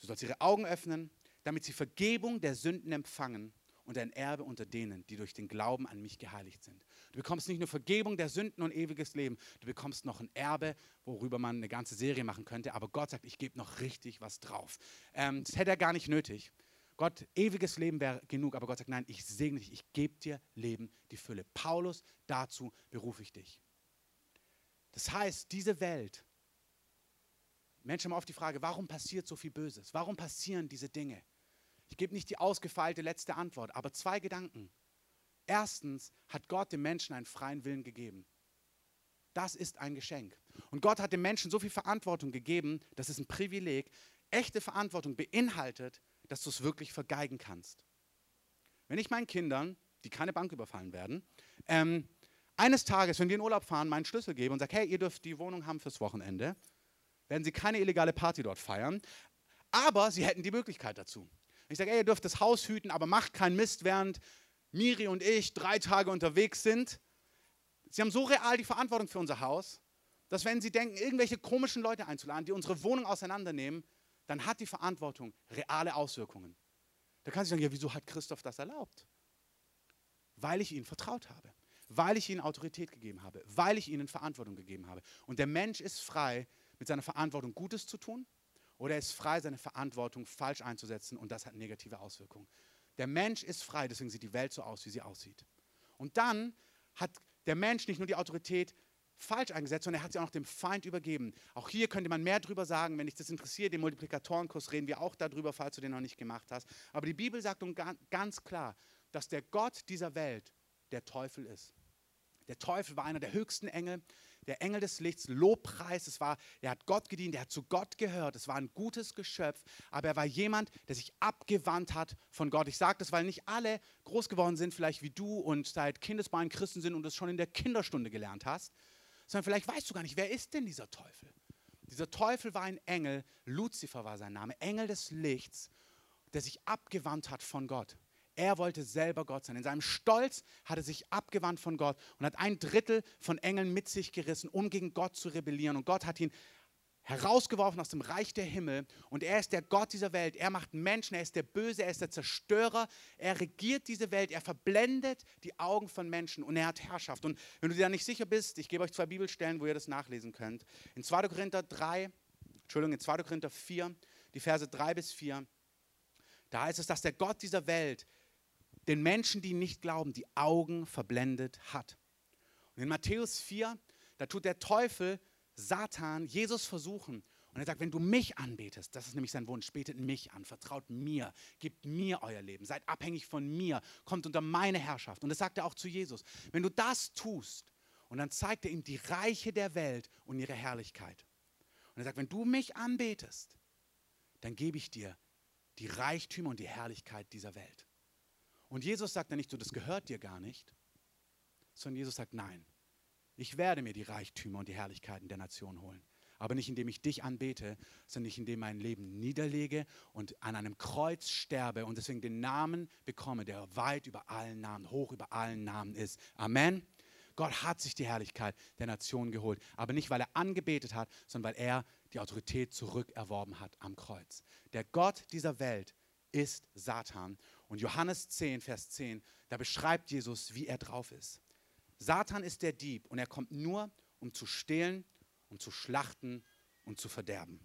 Du sollst ihre Augen öffnen, damit sie Vergebung der Sünden empfangen und ein Erbe unter denen, die durch den Glauben an mich geheiligt sind. Du bekommst nicht nur Vergebung der Sünden und ewiges Leben, du bekommst noch ein Erbe, worüber man eine ganze Serie machen könnte. Aber Gott sagt, ich gebe noch richtig was drauf. Ähm, das hätte er gar nicht nötig. Gott, ewiges Leben wäre genug, aber Gott sagt, nein, ich segne dich, ich gebe dir Leben, die Fülle. Paulus, dazu berufe ich dich. Das heißt, diese Welt, Menschen haben oft die Frage, warum passiert so viel Böses? Warum passieren diese Dinge? Ich gebe nicht die ausgefeilte letzte Antwort, aber zwei Gedanken. Erstens hat Gott dem Menschen einen freien Willen gegeben. Das ist ein Geschenk. Und Gott hat dem Menschen so viel Verantwortung gegeben, das ist ein Privileg. Echte Verantwortung beinhaltet, dass du es wirklich vergeigen kannst. Wenn ich meinen Kindern, die keine Bank überfallen werden, ähm, eines Tages, wenn wir in Urlaub fahren, meinen Schlüssel gebe und sage, hey, ihr dürft die Wohnung haben fürs Wochenende, werden sie keine illegale Party dort feiern, aber sie hätten die Möglichkeit dazu. Ich sage, hey, ihr dürft das Haus hüten, aber macht keinen Mist, während Miri und ich drei Tage unterwegs sind. Sie haben so real die Verantwortung für unser Haus, dass wenn sie denken, irgendwelche komischen Leute einzuladen, die unsere Wohnung auseinandernehmen, dann hat die Verantwortung reale Auswirkungen. Da kann sie sagen, ja, wieso hat Christoph das erlaubt? Weil ich ihnen vertraut habe weil ich ihnen Autorität gegeben habe, weil ich ihnen Verantwortung gegeben habe. Und der Mensch ist frei, mit seiner Verantwortung Gutes zu tun oder er ist frei, seine Verantwortung falsch einzusetzen und das hat negative Auswirkungen. Der Mensch ist frei, deswegen sieht die Welt so aus, wie sie aussieht. Und dann hat der Mensch nicht nur die Autorität falsch eingesetzt, sondern er hat sie auch noch dem Feind übergeben. Auch hier könnte man mehr darüber sagen, wenn dich das interessiert, den Multiplikatorenkurs reden wir auch darüber, falls du den noch nicht gemacht hast. Aber die Bibel sagt uns ganz klar, dass der Gott dieser Welt der Teufel ist. Der Teufel war einer der höchsten Engel, der Engel des Lichts, Lobpreis. Es war, er hat Gott gedient, er hat zu Gott gehört. Es war ein gutes Geschöpf, aber er war jemand, der sich abgewandt hat von Gott. Ich sage das, weil nicht alle groß geworden sind, vielleicht wie du und seit Kindesbeinen Christen sind und es schon in der Kinderstunde gelernt hast, sondern vielleicht weißt du gar nicht, wer ist denn dieser Teufel? Dieser Teufel war ein Engel, Luzifer war sein Name, Engel des Lichts, der sich abgewandt hat von Gott. Er wollte selber Gott sein. In seinem Stolz hat er sich abgewandt von Gott und hat ein Drittel von Engeln mit sich gerissen, um gegen Gott zu rebellieren. Und Gott hat ihn herausgeworfen aus dem Reich der Himmel. Und er ist der Gott dieser Welt. Er macht Menschen, er ist der Böse, er ist der Zerstörer. Er regiert diese Welt, er verblendet die Augen von Menschen und er hat Herrschaft. Und wenn du dir da nicht sicher bist, ich gebe euch zwei Bibelstellen, wo ihr das nachlesen könnt. In 2. Korinther 3, Entschuldigung, in 2. Korinther 4, die Verse 3 bis 4, da heißt es, dass der Gott dieser Welt den Menschen, die nicht glauben, die Augen verblendet hat. Und in Matthäus 4, Da tut der Teufel, Satan, Jesus versuchen. Und er sagt, wenn du mich anbetest, das ist nämlich sein Wunsch, betet mich an, vertraut mir, gebt mir euer Leben, seid abhängig von mir, kommt unter meine Herrschaft. Und das sagt er auch zu Jesus. Wenn du das tust, und dann zeigt er ihm die Reiche der Welt und ihre Herrlichkeit. Und er sagt, wenn du mich anbetest, dann gebe ich dir die Reichtümer und die Herrlichkeit dieser Welt. Und Jesus sagt dann nicht so, das gehört dir gar nicht, sondern Jesus sagt, nein, ich werde mir die Reichtümer und die Herrlichkeiten der Nation holen. Aber nicht indem ich dich anbete, sondern nicht indem ich mein Leben niederlege und an einem Kreuz sterbe und deswegen den Namen bekomme, der weit über allen Namen, hoch über allen Namen ist. Amen. Gott hat sich die Herrlichkeit der Nation geholt, aber nicht, weil er angebetet hat, sondern weil er die Autorität zurückerworben hat am Kreuz. Der Gott dieser Welt ist Satan. Und Johannes 10, Vers 10, da beschreibt Jesus, wie er drauf ist. Satan ist der Dieb und er kommt nur, um zu stehlen, um zu schlachten und zu verderben.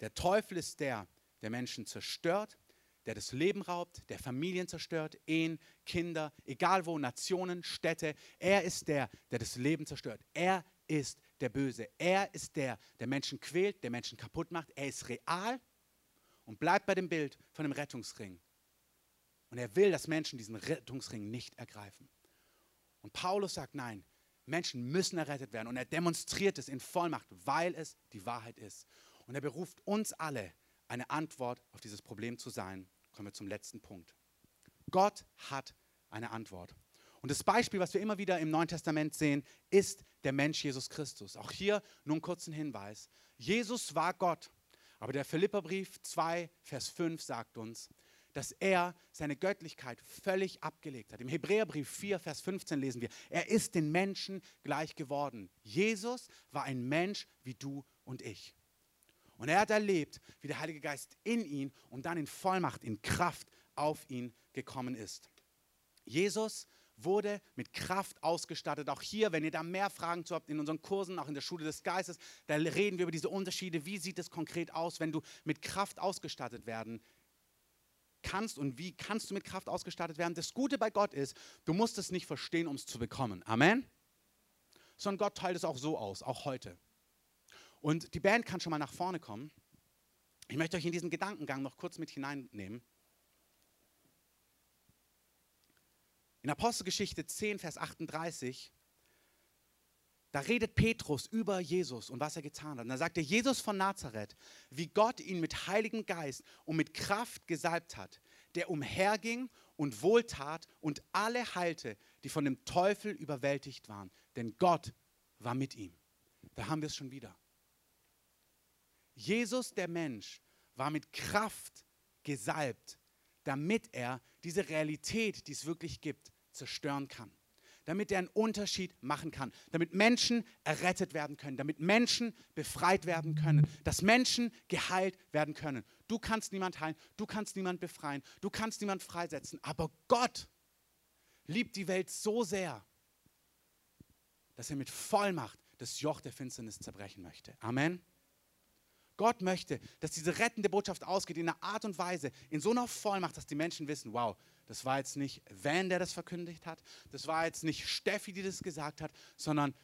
Der Teufel ist der, der Menschen zerstört, der das Leben raubt, der Familien zerstört, Ehen, Kinder, egal wo, Nationen, Städte. Er ist der, der das Leben zerstört. Er ist der Böse. Er ist der, der Menschen quält, der Menschen kaputt macht. Er ist real und bleibt bei dem Bild von dem Rettungsring. Und er will, dass Menschen diesen Rettungsring nicht ergreifen. Und Paulus sagt, nein, Menschen müssen errettet werden. Und er demonstriert es in Vollmacht, weil es die Wahrheit ist. Und er beruft uns alle, eine Antwort auf dieses Problem zu sein. Kommen wir zum letzten Punkt. Gott hat eine Antwort. Und das Beispiel, was wir immer wieder im Neuen Testament sehen, ist der Mensch Jesus Christus. Auch hier nur einen kurzen Hinweis. Jesus war Gott. Aber der Philipperbrief 2, Vers 5 sagt uns, dass er seine Göttlichkeit völlig abgelegt hat. Im Hebräerbrief 4, Vers 15 lesen wir, er ist den Menschen gleich geworden. Jesus war ein Mensch wie du und ich. Und er hat erlebt, wie der Heilige Geist in ihn und dann in Vollmacht, in Kraft auf ihn gekommen ist. Jesus wurde mit Kraft ausgestattet. Auch hier, wenn ihr da mehr Fragen zu habt in unseren Kursen, auch in der Schule des Geistes, da reden wir über diese Unterschiede. Wie sieht es konkret aus, wenn du mit Kraft ausgestattet werden kannst und wie kannst du mit Kraft ausgestattet werden? Das Gute bei Gott ist, du musst es nicht verstehen, um es zu bekommen. Amen. Sondern Gott teilt es auch so aus, auch heute. Und die Band kann schon mal nach vorne kommen. Ich möchte euch in diesen Gedankengang noch kurz mit hineinnehmen. In Apostelgeschichte 10, Vers 38, da redet Petrus über Jesus und was er getan hat. Und da sagt er, Jesus von Nazareth, wie Gott ihn mit Heiligen Geist und mit Kraft gesalbt hat, der umherging und wohltat und alle heilte, die von dem Teufel überwältigt waren. Denn Gott war mit ihm. Da haben wir es schon wieder. Jesus, der Mensch, war mit Kraft gesalbt, damit er diese Realität, die es wirklich gibt, zerstören kann. Damit er einen Unterschied machen kann. Damit Menschen errettet werden können. Damit Menschen befreit werden können. Dass Menschen geheilt werden können. Du kannst niemand heilen. Du kannst niemand befreien. Du kannst niemand freisetzen. Aber Gott liebt die Welt so sehr, dass er mit Vollmacht das Joch der Finsternis zerbrechen möchte. Amen. Gott möchte, dass diese rettende Botschaft ausgeht in einer Art und Weise, in so einer Vollmacht, dass die Menschen wissen, wow, das war jetzt nicht Van, der das verkündigt hat, das war jetzt nicht Steffi, die das gesagt hat, sondern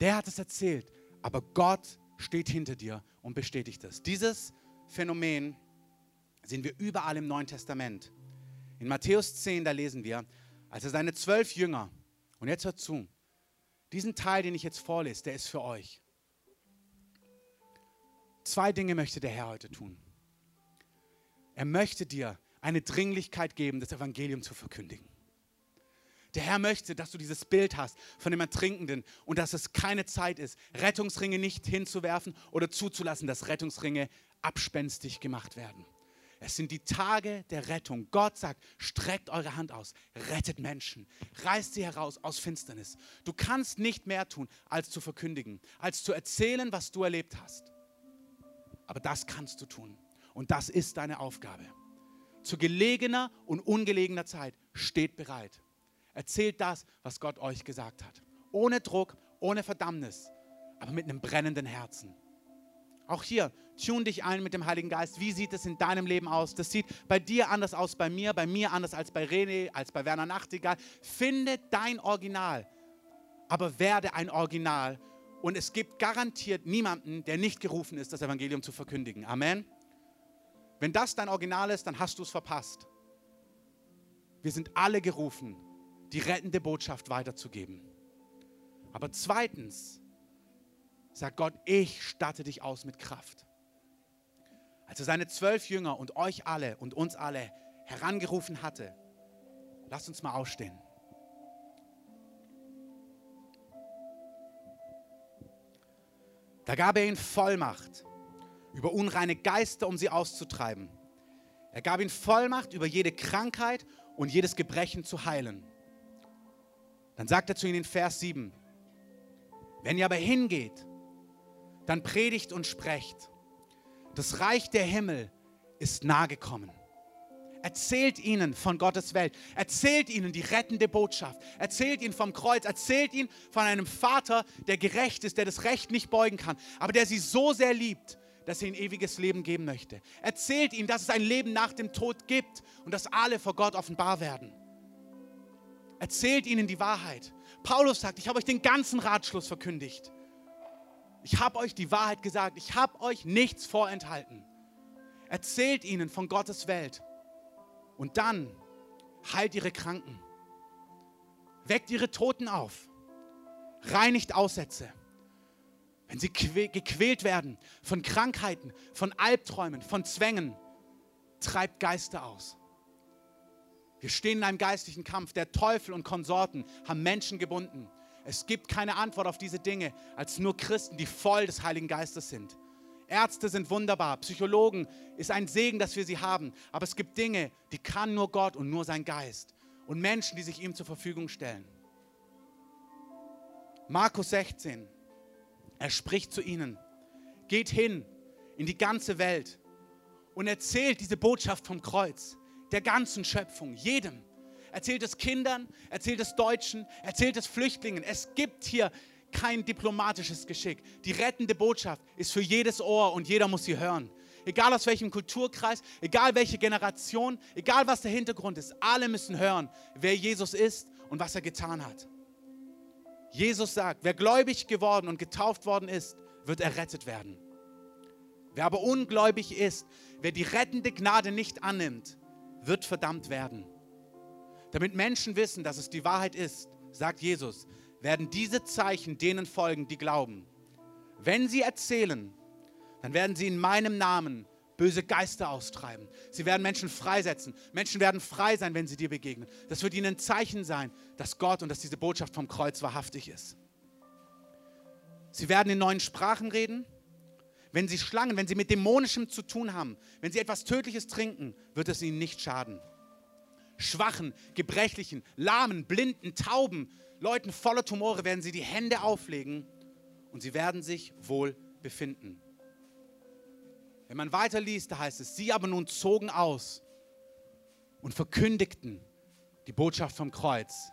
der hat es erzählt. Aber Gott steht hinter dir und bestätigt es. Dieses Phänomen sehen wir überall im Neuen Testament. In Matthäus 10, da lesen wir, als er seine zwölf Jünger, und jetzt hört zu, diesen Teil, den ich jetzt vorlese, der ist für euch. Zwei Dinge möchte der Herr heute tun. Er möchte dir eine Dringlichkeit geben, das Evangelium zu verkündigen. Der Herr möchte, dass du dieses Bild hast von dem Ertrinkenden und dass es keine Zeit ist, Rettungsringe nicht hinzuwerfen oder zuzulassen, dass Rettungsringe abspenstig gemacht werden. Es sind die Tage der Rettung. Gott sagt, streckt eure Hand aus, rettet Menschen, reißt sie heraus aus Finsternis. Du kannst nicht mehr tun, als zu verkündigen, als zu erzählen, was du erlebt hast. Aber das kannst du tun. Und das ist deine Aufgabe. Zu gelegener und ungelegener Zeit steht bereit. Erzählt das, was Gott euch gesagt hat. Ohne Druck, ohne Verdammnis, aber mit einem brennenden Herzen. Auch hier, tune dich ein mit dem Heiligen Geist. Wie sieht es in deinem Leben aus? Das sieht bei dir anders aus, bei mir, bei mir anders als bei René, als bei Werner Nachtigall. Finde dein Original. aber werde ein Original. Und es gibt garantiert niemanden, der nicht gerufen ist, das Evangelium zu verkündigen. Amen. Wenn das dein Original ist, dann hast du es verpasst. Wir sind alle gerufen, die rettende Botschaft weiterzugeben. Aber zweitens sagt Gott, ich statte dich aus mit Kraft. Als er seine zwölf Jünger und euch alle und uns alle herangerufen hatte, lasst uns mal aufstehen. Da gab er ihnen Vollmacht über unreine Geister, um sie auszutreiben. Er gab ihnen Vollmacht über jede Krankheit und jedes Gebrechen zu heilen. Dann sagt er zu ihnen in Vers 7, wenn ihr aber hingeht, dann predigt und sprecht. Das Reich der Himmel ist nahe gekommen. Erzählt ihnen von Gottes Welt. Erzählt ihnen die rettende Botschaft. Erzählt ihnen vom Kreuz. Erzählt ihnen von einem Vater, der gerecht ist, der das Recht nicht beugen kann, aber der sie so sehr liebt, dass er ihnen ewiges Leben geben möchte. Erzählt ihnen, dass es ein Leben nach dem Tod gibt und dass alle vor Gott offenbar werden. Erzählt ihnen die Wahrheit. Paulus sagt, ich habe euch den ganzen Ratschluss verkündigt. Ich habe euch die Wahrheit gesagt. Ich habe euch nichts vorenthalten. Erzählt ihnen von Gottes Welt. Und dann heilt ihre Kranken, weckt ihre Toten auf, reinigt Aussätze. Wenn sie gequält werden von Krankheiten, von Albträumen, von Zwängen, treibt Geister aus. Wir stehen in einem geistlichen Kampf. Der Teufel und Konsorten haben Menschen gebunden. Es gibt keine Antwort auf diese Dinge als nur Christen, die voll des Heiligen Geistes sind. Ärzte sind wunderbar, Psychologen ist ein Segen, dass wir sie haben. Aber es gibt Dinge, die kann nur Gott und nur sein Geist. Und Menschen, die sich ihm zur Verfügung stellen. Markus 16, er spricht zu ihnen, geht hin in die ganze Welt und erzählt diese Botschaft vom Kreuz, der ganzen Schöpfung, jedem. Erzählt es Kindern, erzählt es Deutschen, erzählt es Flüchtlingen. Es gibt hier kein diplomatisches Geschick. Die rettende Botschaft ist für jedes Ohr und jeder muss sie hören. Egal aus welchem Kulturkreis, egal welche Generation, egal was der Hintergrund ist, alle müssen hören, wer Jesus ist und was er getan hat. Jesus sagt, wer gläubig geworden und getauft worden ist, wird errettet werden. Wer aber ungläubig ist, wer die rettende Gnade nicht annimmt, wird verdammt werden. Damit Menschen wissen, dass es die Wahrheit ist, sagt Jesus, werden diese Zeichen denen folgen, die glauben. Wenn sie erzählen, dann werden sie in meinem Namen böse Geister austreiben. Sie werden Menschen freisetzen. Menschen werden frei sein, wenn sie dir begegnen. Das wird ihnen ein Zeichen sein, dass Gott und dass diese Botschaft vom Kreuz wahrhaftig ist. Sie werden in neuen Sprachen reden. Wenn sie Schlangen, wenn sie mit Dämonischem zu tun haben, wenn sie etwas Tödliches trinken, wird es ihnen nicht schaden. Schwachen, Gebrechlichen, Lahmen, Blinden, Tauben, Leuten voller Tumore werden sie die Hände auflegen und sie werden sich wohl befinden. Wenn man weiter liest, da heißt es, sie aber nun zogen aus und verkündigten die Botschaft vom Kreuz.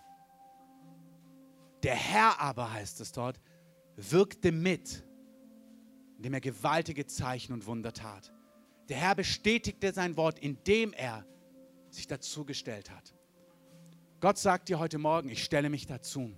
Der Herr aber, heißt es dort, wirkte mit, indem er gewaltige Zeichen und Wunder tat. Der Herr bestätigte sein Wort, indem er sich dazugestellt hat. Gott sagt dir heute Morgen, ich stelle mich dazu.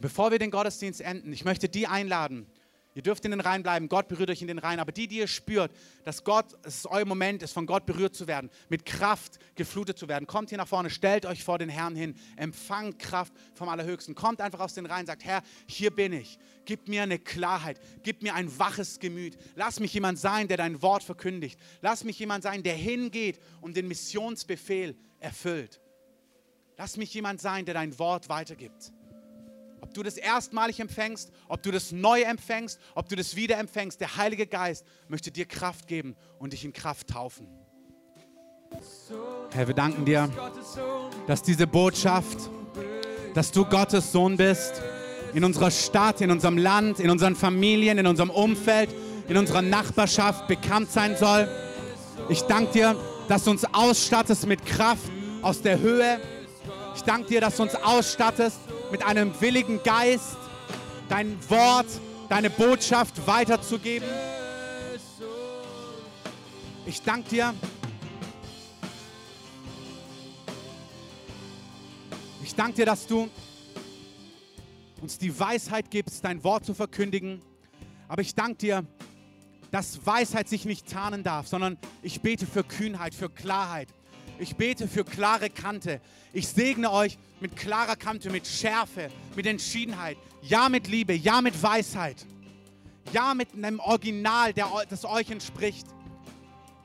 Bevor wir den Gottesdienst enden, ich möchte die einladen. Ihr dürft in den Reihen bleiben, Gott berührt euch in den Reihen, aber die, die ihr spürt, dass Gott, es ist euer Moment ist, von Gott berührt zu werden, mit Kraft geflutet zu werden, kommt hier nach vorne, stellt euch vor den Herrn hin, empfangt Kraft vom Allerhöchsten, kommt einfach aus den Reihen, sagt, Herr, hier bin ich, gib mir eine Klarheit, gib mir ein waches Gemüt, lass mich jemand sein, der dein Wort verkündigt, lass mich jemand sein, der hingeht und den Missionsbefehl erfüllt. Lass mich jemand sein, der dein Wort weitergibt. Ob du das erstmalig empfängst, ob du das neu empfängst, ob du das wieder empfängst, der Heilige Geist möchte dir Kraft geben und dich in Kraft taufen. Herr, wir danken dir, dass diese Botschaft, dass du Gottes Sohn bist, in unserer Stadt, in unserem Land, in unseren Familien, in unserem Umfeld, in unserer Nachbarschaft bekannt sein soll. Ich danke dir, dass du uns ausstattest mit Kraft aus der Höhe, ich danke dir, dass du uns ausstattest mit einem willigen Geist, dein Wort, deine Botschaft weiterzugeben. Ich danke dir. Ich danke dir, dass du uns die Weisheit gibst, dein Wort zu verkündigen. Aber ich danke dir, dass Weisheit sich nicht tarnen darf, sondern ich bete für Kühnheit, für Klarheit. Ich bete für klare Kante. Ich segne euch mit klarer Kante, mit Schärfe, mit Entschiedenheit. Ja mit Liebe, ja mit Weisheit. Ja mit einem Original, der, das euch entspricht.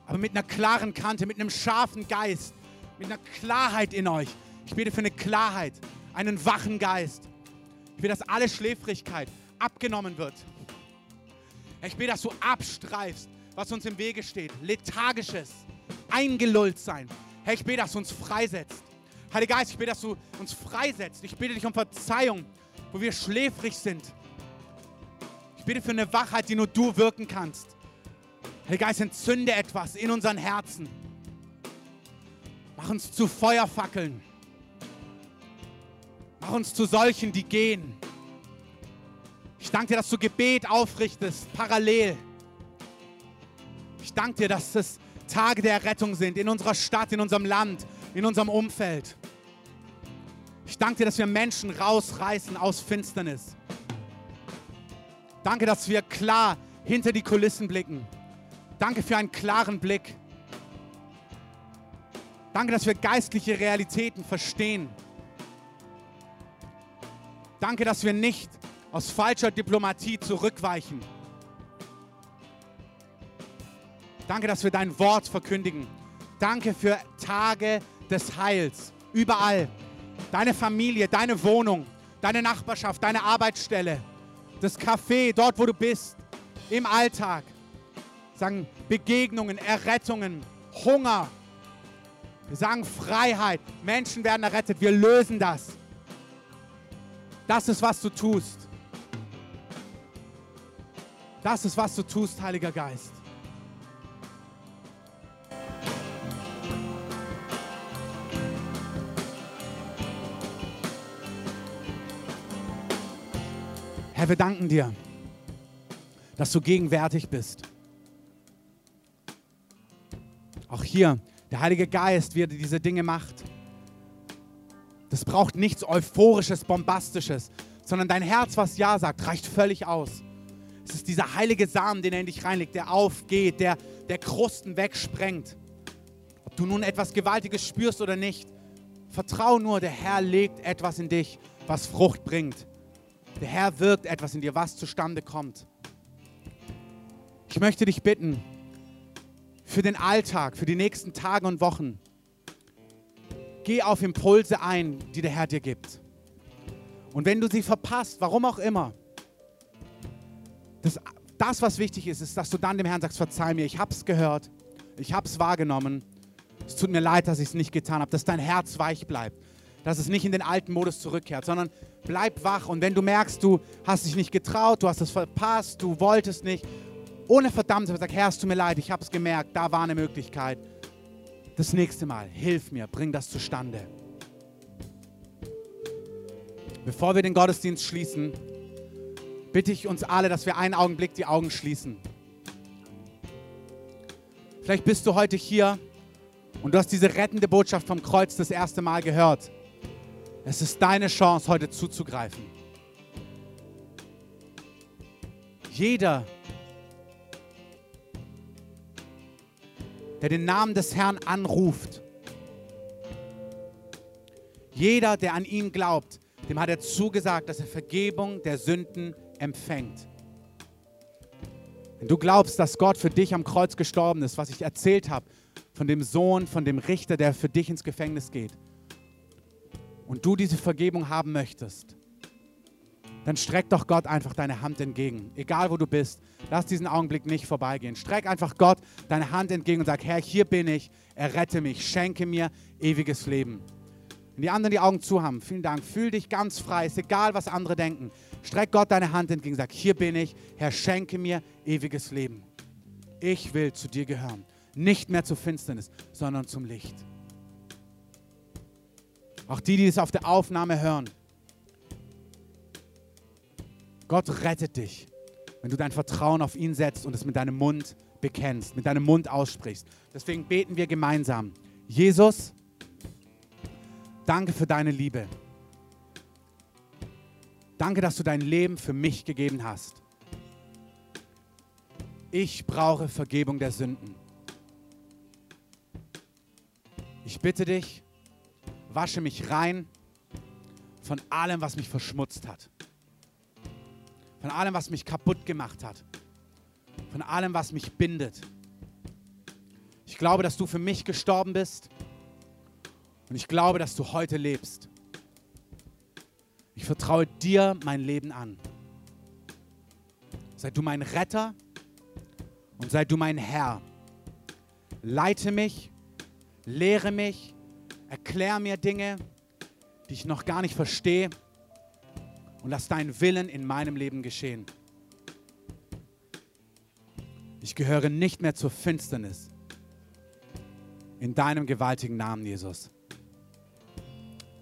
Aber mit einer klaren Kante, mit einem scharfen Geist, mit einer Klarheit in euch. Ich bete für eine Klarheit, einen wachen Geist. Ich bete, dass alle Schläfrigkeit abgenommen wird. Ich bete, dass du abstreifst, was uns im Wege steht. Lethargisches, eingelullt sein. Herr, ich bete, dass du uns freisetzt. Heiliger Geist, ich bete, dass du uns freisetzt. Ich bitte dich um Verzeihung, wo wir schläfrig sind. Ich bitte für eine Wachheit, die nur du wirken kannst. Heiliger Geist, entzünde etwas in unseren Herzen. Mach uns zu Feuerfackeln. Mach uns zu solchen, die gehen. Ich danke dir, dass du Gebet aufrichtest, parallel. Ich danke dir, dass es Tage der Rettung sind in unserer Stadt, in unserem Land, in unserem Umfeld. Ich danke dir, dass wir Menschen rausreißen aus Finsternis. Danke, dass wir klar hinter die Kulissen blicken. Danke für einen klaren Blick. Danke, dass wir geistliche Realitäten verstehen. Danke, dass wir nicht aus falscher Diplomatie zurückweichen. Danke, dass wir dein Wort verkündigen. Danke für Tage des Heils. Überall. Deine Familie, deine Wohnung, deine Nachbarschaft, deine Arbeitsstelle, das Café, dort, wo du bist, im Alltag. Sagen Begegnungen, Errettungen, Hunger. Wir sagen Freiheit. Menschen werden errettet. Wir lösen das. Das ist, was du tust. Das ist, was du tust, Heiliger Geist. Herr, wir danken dir, dass du gegenwärtig bist. Auch hier, der Heilige Geist, wie er diese Dinge macht. Das braucht nichts Euphorisches, Bombastisches, sondern dein Herz, was Ja sagt, reicht völlig aus. Es ist dieser heilige Samen, den er in dich reinlegt, der aufgeht, der, der Krusten wegsprengt. Ob du nun etwas Gewaltiges spürst oder nicht, vertrau nur, der Herr legt etwas in dich, was Frucht bringt. Der Herr wirkt etwas in dir, was zustande kommt. Ich möchte dich bitten, für den Alltag, für die nächsten Tage und Wochen, geh auf Impulse ein, die der Herr dir gibt. Und wenn du sie verpasst, warum auch immer, das, das, was wichtig ist, ist, dass du dann dem Herrn sagst, verzeih mir, ich habe es gehört, ich habe es wahrgenommen, es tut mir leid, dass ich es nicht getan habe, dass dein Herz weich bleibt, dass es nicht in den alten Modus zurückkehrt, sondern bleib wach. Und wenn du merkst, du hast dich nicht getraut, du hast es verpasst, du wolltest nicht, ohne verdammt, sag, Herr, es tut mir leid, ich habe es gemerkt, da war eine Möglichkeit. Das nächste Mal, hilf mir, bring das zustande. Bevor wir den Gottesdienst schließen, bitte ich uns alle, dass wir einen Augenblick die Augen schließen. Vielleicht bist du heute hier und du hast diese rettende Botschaft vom Kreuz das erste Mal gehört. Es ist deine Chance, heute zuzugreifen. Jeder, der den Namen des Herrn anruft, jeder, der an ihn glaubt, dem hat er zugesagt, dass er Vergebung der Sünden empfängt. Wenn du glaubst, dass Gott für dich am Kreuz gestorben ist, was ich erzählt habe, von dem Sohn, von dem Richter, der für dich ins Gefängnis geht, und du diese Vergebung haben möchtest, dann streck doch Gott einfach deine Hand entgegen. Egal wo du bist, lass diesen Augenblick nicht vorbeigehen. Streck einfach Gott deine Hand entgegen und sag, Herr, hier bin ich, errette mich, schenke mir ewiges Leben. Wenn die anderen die Augen zu haben, vielen Dank, fühl dich ganz frei, ist egal, was andere denken. Streck Gott deine Hand entgegen, sag, hier bin ich, Herr, schenke mir ewiges Leben. Ich will zu dir gehören. Nicht mehr zur Finsternis, sondern zum Licht. Auch die, die es auf der Aufnahme hören. Gott rettet dich, wenn du dein Vertrauen auf ihn setzt und es mit deinem Mund bekennst, mit deinem Mund aussprichst. Deswegen beten wir gemeinsam. Jesus, danke für deine Liebe. Danke, dass du dein Leben für mich gegeben hast. Ich brauche Vergebung der Sünden. Ich bitte dich, wasche mich rein von allem, was mich verschmutzt hat. Von allem, was mich kaputt gemacht hat. Von allem, was mich bindet. Ich glaube, dass du für mich gestorben bist. Und ich glaube, dass du heute lebst. Ich vertraue dir mein Leben an. Sei du mein Retter und sei du mein Herr. Leite mich, lehre mich, erklär mir Dinge, die ich noch gar nicht verstehe und lass deinen Willen in meinem Leben geschehen. Ich gehöre nicht mehr zur Finsternis. In deinem gewaltigen Namen, Jesus.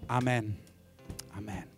Amen. Amen.